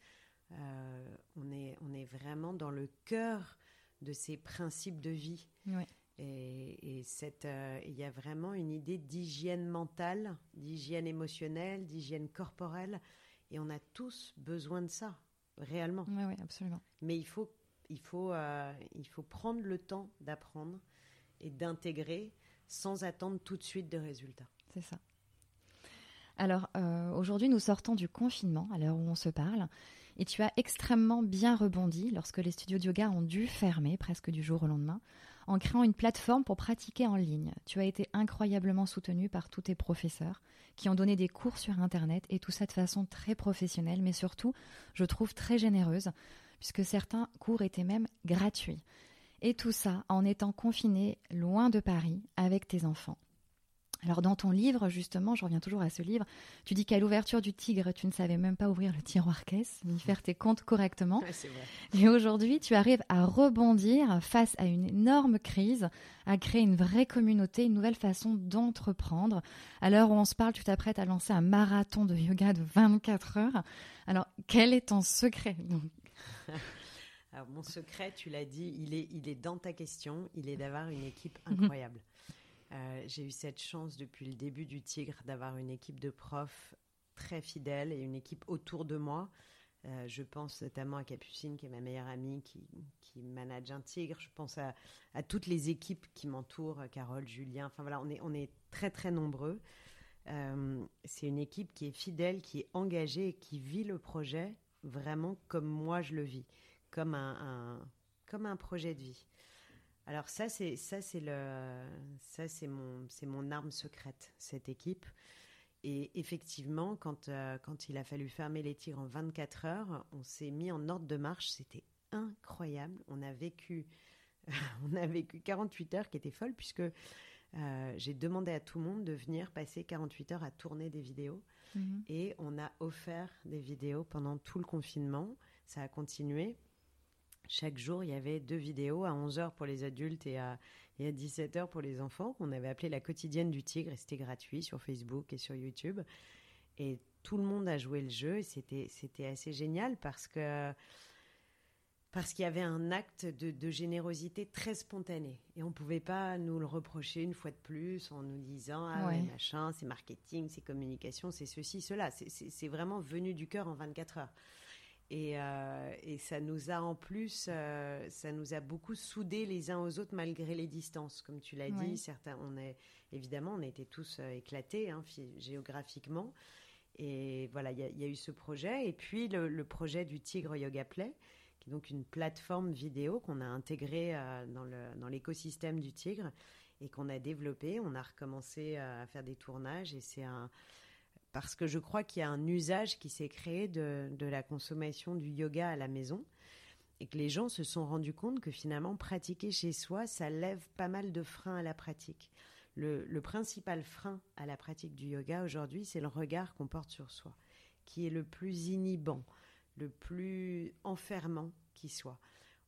euh, on, est, on est vraiment dans le cœur de ces principes de vie. Ouais. Et, et cette, euh, il y a vraiment une idée d'hygiène mentale, d'hygiène émotionnelle, d'hygiène corporelle. Et on a tous besoin de ça, réellement. ouais, ouais, absolument. Mais il faut, il faut, euh, il faut prendre le temps d'apprendre et d'intégrer sans attendre tout de suite de résultats. C'est ça. Alors, euh, aujourd'hui, nous sortons du confinement, à l'heure où on se parle, et tu as extrêmement bien rebondi lorsque les studios de yoga ont dû fermer presque du jour au lendemain, en créant une plateforme pour pratiquer en ligne. Tu as été incroyablement soutenu par tous tes professeurs, qui ont donné des cours sur Internet, et tout ça de façon très professionnelle, mais surtout, je trouve très généreuse, puisque certains cours étaient même gratuits. Et tout ça en étant confiné loin de Paris avec tes enfants. Alors dans ton livre, justement, je reviens toujours à ce livre, tu dis qu'à l'ouverture du tigre, tu ne savais même pas ouvrir le tiroir caisse, ni faire tes comptes correctement. Ouais, vrai. Et aujourd'hui, tu arrives à rebondir face à une énorme crise, à créer une vraie communauté, une nouvelle façon d'entreprendre. À l'heure où on se parle, tu t'apprêtes à lancer un marathon de yoga de 24 heures. Alors, quel est ton secret Donc, Alors, mon secret, tu l'as dit, il est, il est dans ta question, il est d'avoir une équipe incroyable. Euh, J'ai eu cette chance depuis le début du Tigre d'avoir une équipe de profs très fidèles et une équipe autour de moi. Euh, je pense notamment à Capucine, qui est ma meilleure amie, qui, qui manage un Tigre. Je pense à, toutes les équipes qui m'entourent, Carole, Julien. Enfin voilà, on est, on est très très nombreux. Euh, c'est une équipe qui est fidèle, qui est engagée et qui vit le projet vraiment comme moi je le vis, comme un, comme un projet de vie. Alors ça c'est ça c'est le ça c'est mon c'est mon arme secrète cette équipe. Et effectivement, quand, euh, quand il a fallu fermer les tigres en 24 heures, on s'est mis en ordre de marche. C'était incroyable. On a vécu, on a vécu 48 heures qui étaient folles puisque euh, j'ai demandé à tout le monde de venir passer 48 heures à tourner des vidéos. Mhm. Et on a offert des vidéos pendant tout le confinement. Ça a continué. Chaque jour, il y avait deux vidéos à 11 heures pour les adultes et à, et à 17 heures pour les enfants, qu'on avait appelé la quotidienne du tigre. Et c'était gratuit sur Facebook et sur YouTube. Et tout le monde a joué le jeu. Et c'était, c'était assez génial parce que parce qu'il y avait un acte de, générosité très spontané. Et on ne pouvait pas nous le reprocher une fois de plus en nous disant Ah, ouais. machin, c'est marketing, c'est communication, c'est ceci, cela. C'est vraiment venu du cœur en 24 heures. Et, euh, et, ça nous a en plus, euh, ça nous a beaucoup soudés les uns aux autres malgré les distances, comme tu l'as dit. Certains, on est évidemment, on était tous euh, éclatés hein, géographiquement. Et voilà, il y, a eu ce projet. Et puis le, le projet du Tigre Yoga Play, qui est donc une plateforme vidéo qu'on a intégrée dans l'écosystème du Tigre et qu'on a développé. On a recommencé à faire des tournages et c'est un parce que je crois qu'il y a un usage qui s'est créé de, la consommation du yoga à la maison et que les gens se sont rendus compte que finalement pratiquer chez soi, ça lève pas mal de freins à la pratique. Le, principal frein à la pratique du yoga aujourd'hui, c'est le regard qu'on porte sur soi, qui est le plus inhibant le plus enfermant qui soit.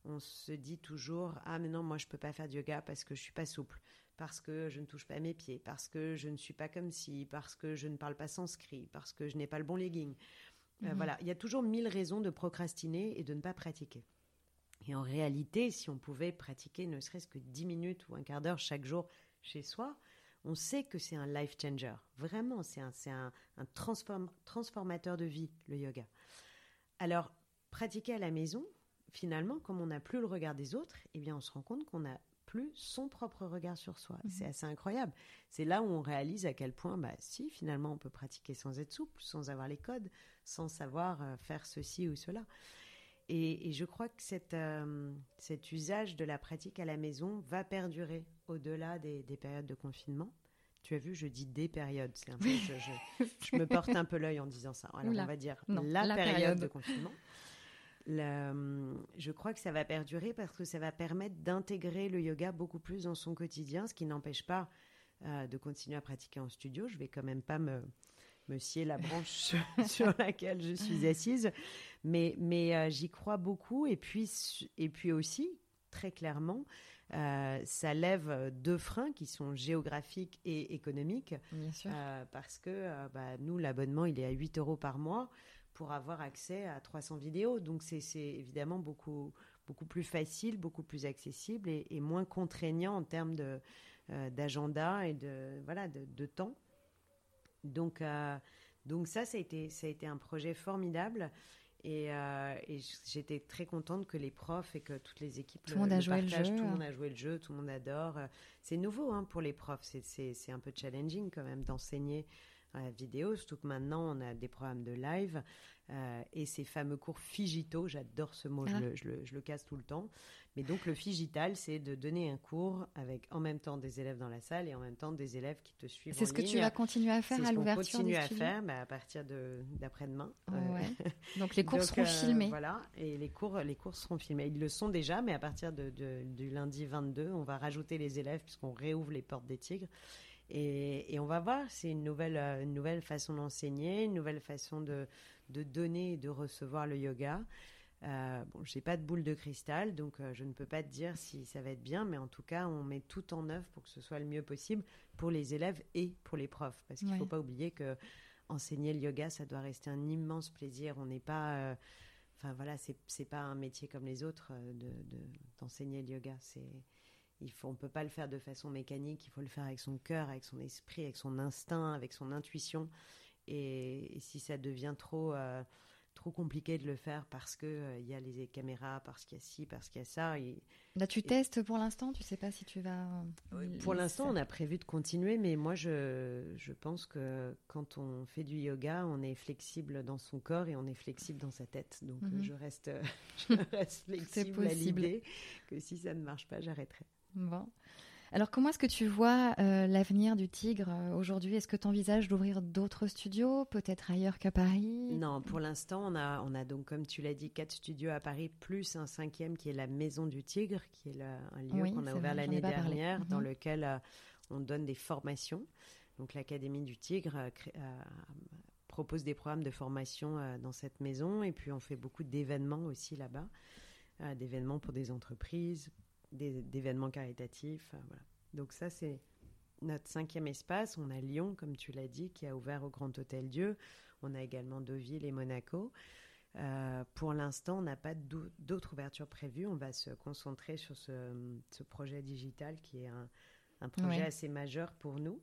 On se dit toujours ah mais non moi je peux pas faire de yoga parce que je suis pas souple, parce que je ne touche pas mes pieds, parce que je ne suis pas comme si, parce que je ne parle pas sanskrit, parce que je n'ai pas le bon legging. Euh, mhm. voilà, il y a toujours mille raisons de procrastiner et de ne pas pratiquer. Et en réalité, si on pouvait pratiquer ne serait-ce que 10 minutes ou un quart d'heure chaque jour chez soi, on sait que c'est un life changer. Vraiment, c'est un, un, un transformateur de vie, le yoga. Alors, pratiquer à la maison, finalement, comme on n'a plus le regard des autres, eh bien, on se rend compte qu'on n'a plus son propre regard sur soi. Mhm. C'est assez incroyable. C'est là où on réalise à quel point, bah, si, finalement, on peut pratiquer sans être souple, sans avoir les codes, sans savoir euh, faire ceci ou cela. Et, je crois que euh, cet usage de la pratique à la maison va perdurer au-delà des périodes de confinement. Tu as vu, je dis des périodes. C'est un peu, je, me porte un peu l'œil en disant ça. Alors, on va dire la, période, de confinement. Je crois que ça va perdurer parce que ça va permettre d'intégrer le yoga beaucoup plus dans son quotidien, ce qui n'empêche pas euh, de continuer à pratiquer en studio. Je vais quand même pas me, me scier la branche sur laquelle je suis assise, mais, mais euh, j'y crois beaucoup. Et puis, et puis aussi, très clairement, euh, ça lève deux freins qui sont géographiques et économiques. Bien sûr. Euh, parce que euh, bah, nous, l'abonnement, il est à 8 euros par mois pour avoir accès à 300 vidéos. Donc, c'est évidemment beaucoup, beaucoup plus facile, beaucoup plus accessible et, moins contraignant en termes d'agenda et de, voilà, de, de temps. Donc, donc ça, ça a, été, ça a été un projet formidable. Euh, et, j'étais très contente que les profs et que toutes les équipes tout le, monde a joué le jeu. Tout le monde a joué le jeu, tout le monde adore. C'est nouveau hein, pour les profs, c'est un peu challenging quand même d'enseigner vidéo, surtout que maintenant on a des programmes de live. Euh, et ces fameux cours figito, j'adore ce mot, ah. je, le, je, le, casse tout le temps. Mais donc le figital, c'est de donner un cours avec en même temps des élèves dans la salle et en même temps des élèves qui te suivent. C'est ce que tu vas continuer à faire à l'ouverture C'est ce qu'on continue à faire mais à partir d'après-demain. Euh, donc les cours seront euh, filmés. Voilà, et les cours, les cours seront filmés. Ils le sont déjà, mais à partir de, du lundi 22, on va rajouter les élèves puisqu'on réouvre les portes des tigres. Et, et, on va voir, c'est une nouvelle, une nouvelle façon d'enseigner, une nouvelle façon de, de donner et de recevoir le yoga. Euh, bon, j'ai pas de boule de cristal, donc euh, je ne peux pas te dire si ça va être bien, mais en tout cas, on met tout en œuvre pour que ce soit le mieux possible pour les élèves et pour les profs, parce qu'il ne faut pas oublier que enseigner le yoga, ça doit rester un immense plaisir. On n'est pas, euh, enfin voilà, c'est pas un métier comme les autres euh, de d'enseigner le yoga. C'est il faut, on peut pas le faire de façon mécanique. Il faut le faire avec son cœur, avec son esprit, avec son instinct, avec son intuition. Et, si ça devient trop, euh, trop compliqué de le faire parce que euh, y a les caméras, parce qu'il y a ci, parce qu'il y a ça. Et, Là, tu testes pour l'instant. Tu sais pas si tu vas. euh, pour l'instant, on a prévu de continuer, mais moi, je, je pense que quand on fait du yoga, on est flexible dans son corps et on est flexible dans sa tête. Donc, euh, Mhm. je reste, je reste flexible à l'idée que si ça ne marche pas, j'arrêterai. Bon. Alors, comment est-ce que tu vois euh, l'avenir du Tigre euh, aujourd'hui? Est-ce que tu envisages d'ouvrir d'autres studios, peut-être ailleurs qu'à Paris? Non, pour l'instant, on a, on a donc, comme tu l'as dit, quatre studios à Paris, plus un cinquième qui est la Maison du Tigre, qui est le- un lieu Oui, qu'on a ouvert l'année parlé. dernière, dans Mhm. lequel euh, on donne des formations. Donc, l'Académie du Tigre crée- propose des programmes de formation dans cette maison, et puis on fait beaucoup d'événements aussi là-bas, d'événements pour des entreprises, d'événements caritatifs. euh, voilà. Donc, ça, c'est notre cinquième espace. On a Lyon, comme tu l'as dit, qui a ouvert au Grand Hôtel Dieu. On a également Deauville et Monaco. Euh, pour l'instant, on n'a pas d'au- d'autres ouvertures prévues. On va se concentrer sur ce, ce projet digital qui est un, un projet Ouais. assez majeur pour nous.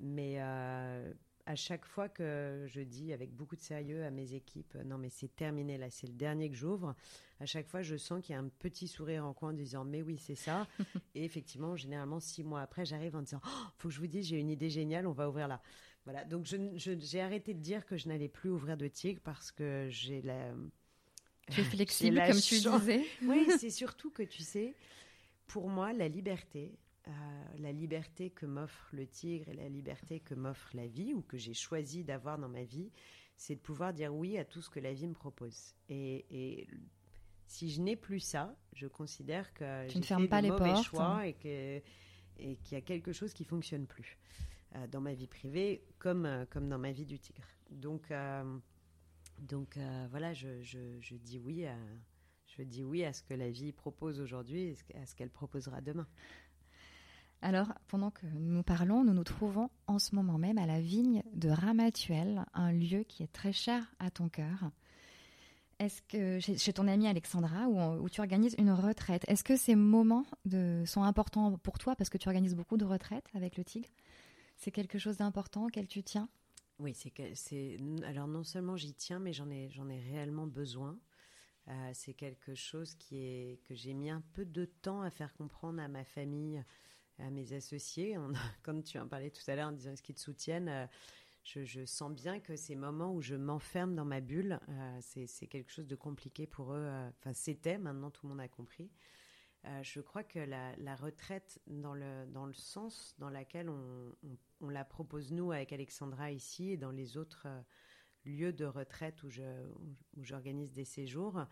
Mais euh, à chaque fois que je dis avec beaucoup de sérieux à mes équipes, non mais c'est terminé là, c'est le dernier que j'ouvre, à chaque fois je sens qu'il y a un petit sourire en coin en disant mais oui c'est ça. et effectivement, généralement six mois après, j'arrive en disant oh, faut que je vous dise j'ai une idée géniale, on va ouvrir là. Voilà, donc j'ai arrêté de dire que je n'allais plus ouvrir de tigre parce que j'ai la. Tu es flexible, comme tu disais. Oui, c'est surtout que tu sais, pour moi, la liberté, euh, la liberté que m'offre le tigre et la liberté que m'offre la vie ou que j'ai choisi d'avoir dans ma vie, c'est de pouvoir dire oui à tout ce que la vie me propose. Et, et si je n'ai plus ça, je considère que Tu j'ai ne fermes fait pas les mauvais portes. choix et que et qu'il y a quelque chose qui fonctionne plus euh, dans ma vie privée comme euh, comme dans ma vie du tigre. Donc euh, donc voilà, je, je, je dis oui à je dis oui à ce que la vie propose aujourd'hui et à ce qu'elle proposera demain. Alors, pendant que nous parlons, nous nous trouvons en ce moment même à la vigne de Ramatuel, un lieu qui est très cher à ton cœur. Est-ce que chez, ton amie Alexandra, où, tu organises une retraite, est-ce que ces moments sont importants pour toi parce que tu organises beaucoup de retraites avec le Tigre? C'est quelque chose d'important auquel tu tiens? Oui, c'est alors non seulement j'y tiens, mais j'en ai ai réellement besoin. Euh, c'est quelque chose qui est que j'ai mis un peu de temps à faire comprendre à ma famille, à mes associés. Comme tu en parlais tout à l'heure en disant est-ce qu'ils te soutiennent. euh, je, sens bien que ces moments où je m'enferme dans ma bulle, euh, c'est quelque chose de compliqué pour eux. euh, Enfin, c'était, maintenant tout le monde a compris. Je crois que la, retraite, dans le, dans le sens dans lequel on, on- la propose nous avec Alexandra ici et dans les autres lieux de retraite où j'organise des séjours,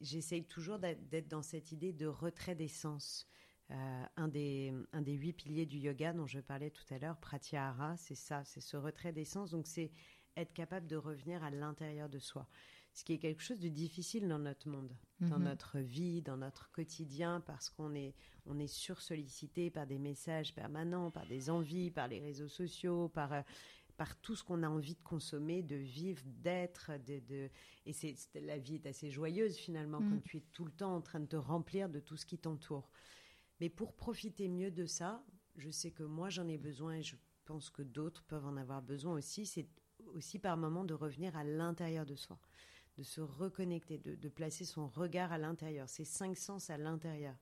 j'essaye toujours d'être dans cette idée de retrait d'essence. Euh, un, des, un des huit piliers du yoga dont je parlais tout à l'heure, Pratyahara, c'est ça, c'est ce retrait d'essence. Donc c'est être capable de revenir à l'intérieur de soi. Ce qui est quelque chose de difficile dans notre monde, dans Mhm. notre vie, dans notre quotidien, parce qu'on est, on est sursollicité par des messages permanents, par des envies, par les réseaux sociaux, par, euh, par tout ce qu'on a envie de consommer, de vivre, d'être. De, de... Et c'est, c'est- la vie est assez joyeuse finalement Mhm. quand tu es tout le temps en train de te remplir de tout ce qui t'entoure. Mais pour profiter mieux de ça, je sais que moi j'en ai besoin et je pense que d'autres peuvent en avoir besoin aussi. C'est aussi par moment de revenir à l'intérieur de soi, de se reconnecter, de, placer son regard à l'intérieur, ses cinq sens à l'intérieur.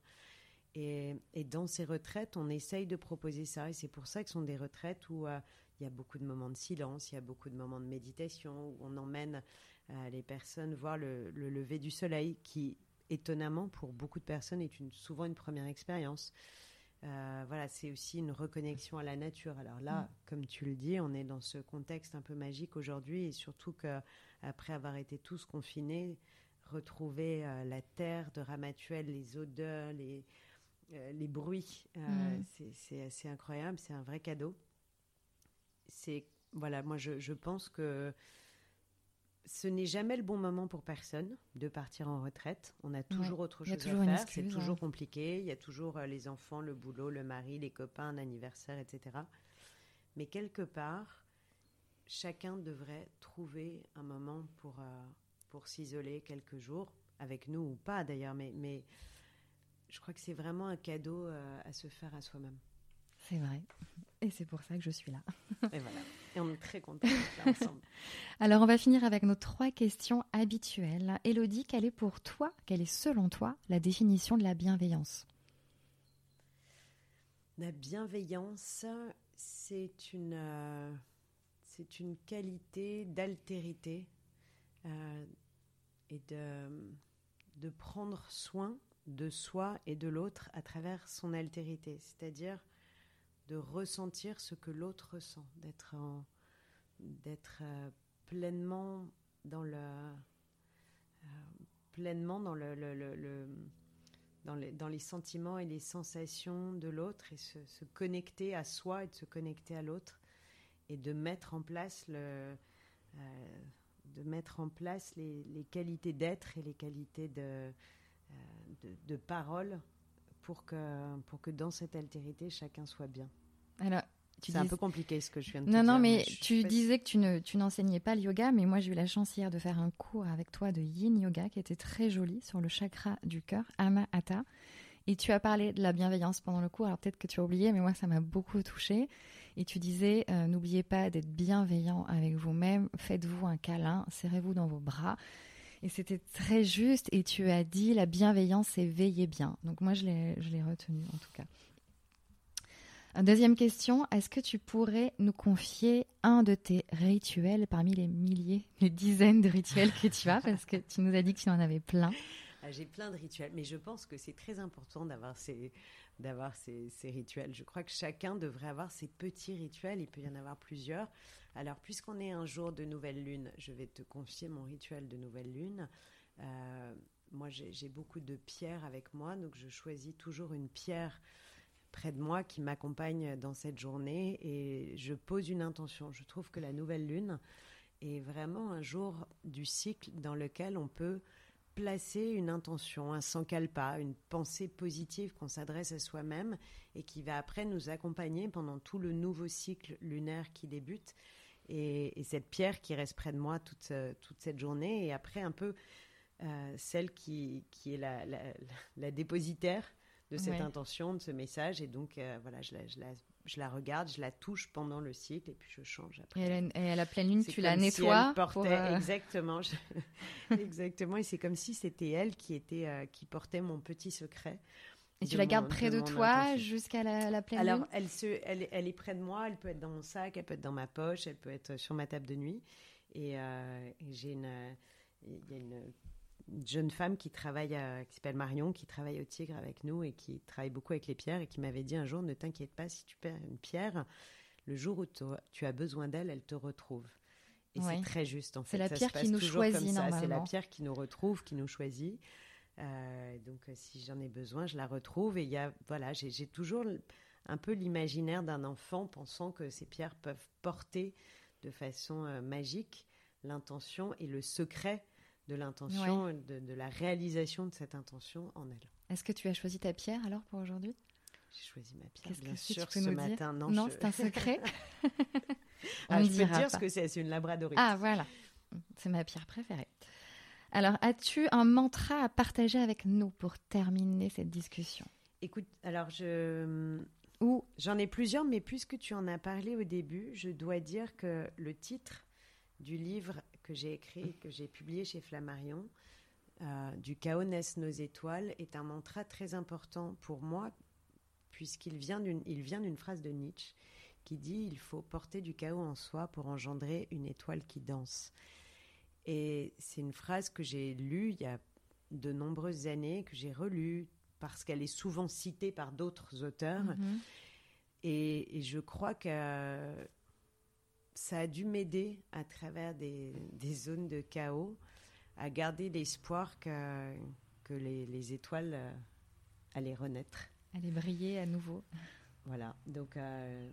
Et, et dans ces retraites, on essaye de proposer ça. Et c'est pour ça que ce sont des retraites où euh, il y a beaucoup de moments de silence, il y a beaucoup de moments de méditation, où on emmène euh, les personnes voir le, le lever du soleil, qui étonnamment pour beaucoup de personnes est une, souvent une première expérience. Euh, voilà, c'est aussi une reconnexion à la nature. Alors là, Mm. comme tu le dis, on est dans ce contexte un peu magique aujourd'hui, et surtout que après avoir été tous confinés, retrouver euh, la terre de Ramatuel, les odeurs, les, euh, les bruits, Mm. c'est- c'est assez incroyable. C'est un vrai cadeau. C'est voilà, moi je, je pense que ce n'est jamais le bon moment pour personne de partir en retraite. On a toujours autre chose toujours à faire. C'est toujours hein. compliqué. Il y a toujours euh, les enfants, le boulot, le mari, les copains, un anniversaire, etc. Mais quelque part, chacun devrait trouver un moment pour, euh, pour s'isoler quelques jours, avec nous ou pas d'ailleurs. Mais, mais je crois que c'est vraiment un cadeau euh, à se faire à soi-même. C'est vrai. Et c'est pour ça que je suis là. Et voilà. Et on est très contents d'être là ensemble. Alors, on va finir avec nos trois questions habituelles. Elodie, quelle est pour toi, quelle est selon toi la définition de la bienveillance? La bienveillance, c'est une, euh, c'est une qualité d'altérité euh, et de, de prendre soin de soi et de l'autre à travers son altérité, c'est-à-dire de ressentir ce que l'autre ressent, d'être d'être euh, pleinement dans le euh, pleinement dans le, dans, les, dans les sentiments et les sensations de l'autre et se, se, connecter à soi et de se connecter à l'autre et de mettre en place le euh, de mettre en place les, les qualités d'être et les qualités de, de, de parole pour que, pour que dans cette altérité, chacun soit bien. Alors, c'est un peu compliqué ce que je viens de non, te non, dire. mais tu disais que tu, ne, tu n'enseignais pas le yoga, mais moi j'ai eu la chance hier de faire un cours avec toi de yin yoga qui était très joli sur le chakra du cœur, Ama Hatha. Et tu as parlé de la bienveillance pendant le cours, alors peut-être que tu as oublié, mais moi ça m'a beaucoup touchée. Et tu disais, euh, n'oubliez pas d'être bienveillant avec vous-même, faites-vous un câlin, serrez-vous dans vos bras. Et c'était très juste. Et tu as dit, la bienveillance, c'est veiller bien. Donc moi, je l'ai, retenu en tout cas. Deuxième question, est-ce que tu pourrais nous confier un de tes rituels parmi les milliers, les dizaines de rituels que tu as? Parce que tu nous as dit que tu en avais plein. Ah, J'ai plein de rituels, mais je pense que c'est très important d'avoir ces, d'avoir ces, rituels. Je crois que chacun devrait avoir ses petits rituels, il peut y en avoir plusieurs. Alors, puisqu'on est un jour de nouvelle lune, je vais te confier mon rituel de nouvelle lune. Euh, moi, j'ai beaucoup de pierres avec moi, donc je choisis toujours une pierre près de moi qui m'accompagne dans cette journée et je pose une intention. Je trouve que la nouvelle lune est vraiment un jour du cycle dans lequel on peut placer une intention, un sankalpa, une pensée positive qu'on s'adresse à soi-même et qui va après nous accompagner pendant tout le nouveau cycle lunaire qui débute. Et, et cette pierre qui reste près de moi toute, toute cette journée et après un peu euh, celle qui, qui est la, la, la dépositaire de cette Ouais. intention, de ce message. Et donc, euh, voilà, je la, je, la, je la regarde, je la touche pendant le cycle et puis je change après. Et à la, et à la pleine lune, tu la si nettoies elle portait, euh, Exactement. je- exactement. Et c'est comme si c'était elle qui, était, euh, qui portait mon petit secret. Et tu la mon- gardes près de, toi jusqu'à la, la pleine Alors, lune elle, se, elle, elle est près de moi, elle peut être dans mon sac, elle peut être dans ma poche, elle peut être sur ma table de nuit. Et, euh, et j'ai une, il y a une, une jeune femme qui travaille, à- qui s'appelle Marion, qui travaille au Tigre avec nous et qui travaille beaucoup avec les pierres et qui m'avait dit un jour, ne t'inquiète pas, si tu perds une pierre, le jour où tu- as besoin d'elle, elle te retrouve. Et Ouais. c'est très juste en fait. C'est la Ça pierre qui nous choisit, ça. C'est la normalement. pierre qui nous retrouve, qui nous choisit. Euh, donc euh, si j'en ai besoin, je la retrouve. Et il y a, voilà, j'ai toujours un peu l'imaginaire d'un enfant pensant que ces pierres peuvent porter de façon euh, magique l'intention et le secret de l'intention, de, de la réalisation de cette intention en elle. Est-ce que tu as choisi ta pierre alors pour aujourd'hui? J'ai choisi ma pierre, Qu'est-ce bien que c'est, tu sûr, peux ce nous dire? matin. Non, Non, je- c'est un secret. Ah, On je peux te dire pas. ce que c'est. C'est une labradorite. Ah voilà, c'est ma pierre préférée. Alors, as-tu un mantra à partager avec nous pour terminer cette discussion? Écoute, alors je Ou J'en ai plusieurs, mais puisque tu en as parlé au début, je dois dire que le titre du livre que j'ai écrit, que j'ai publié chez Flammarion, euh, Du chaos naissent nos étoiles, est un mantra très important pour moi, puisqu'il vient d'une il vient d'une phrase de Nietzsche qui dit Il faut porter du chaos en soi pour engendrer une étoile qui danse. Et c'est une phrase que j'ai lue il y a de nombreuses années, que j'ai relue parce qu'elle est souvent citée par d'autres auteurs. Mhm. Et, et je crois que ça a dû m'aider à travers des, des zones de chaos à garder l'espoir que, que les, les étoiles euh, allaient renaître. allez briller à nouveau. Voilà. Donc, euh,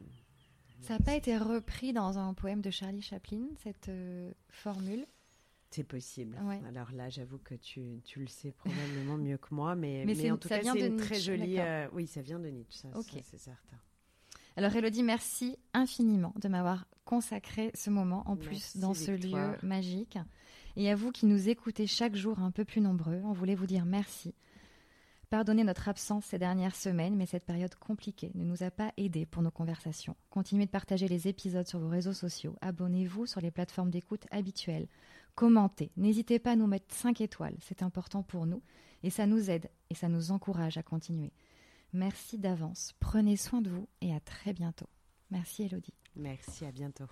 Ça n'a pas été repris dans un poème de Charlie Chaplin, cette euh, formule? C'est possible. Ouais. Alors là, j'avoue que tu, tu le sais probablement mieux que moi, mais, Mais en tout ça cas, vient c'est de une très Nietzsche, jolie. euh, oui, ça vient de Nietzsche, ça, c'est certain. Alors Elodie, merci infiniment de m'avoir consacré ce moment en plus dans ce lieu magique. Et à vous qui nous écoutez chaque jour un peu plus nombreux, on voulait vous dire merci. Pardonnez notre absence ces dernières semaines, mais cette période compliquée ne nous a pas aidés pour nos conversations. Continuez de partager les épisodes sur vos réseaux sociaux, abonnez-vous sur les plateformes d'écoute habituelles, commentez, n'hésitez pas à nous mettre 5 étoiles, c'est important pour nous, et ça nous aide et ça nous encourage à continuer. Merci d'avance, prenez soin de vous et à très bientôt. Merci Elodie. Merci, à bientôt.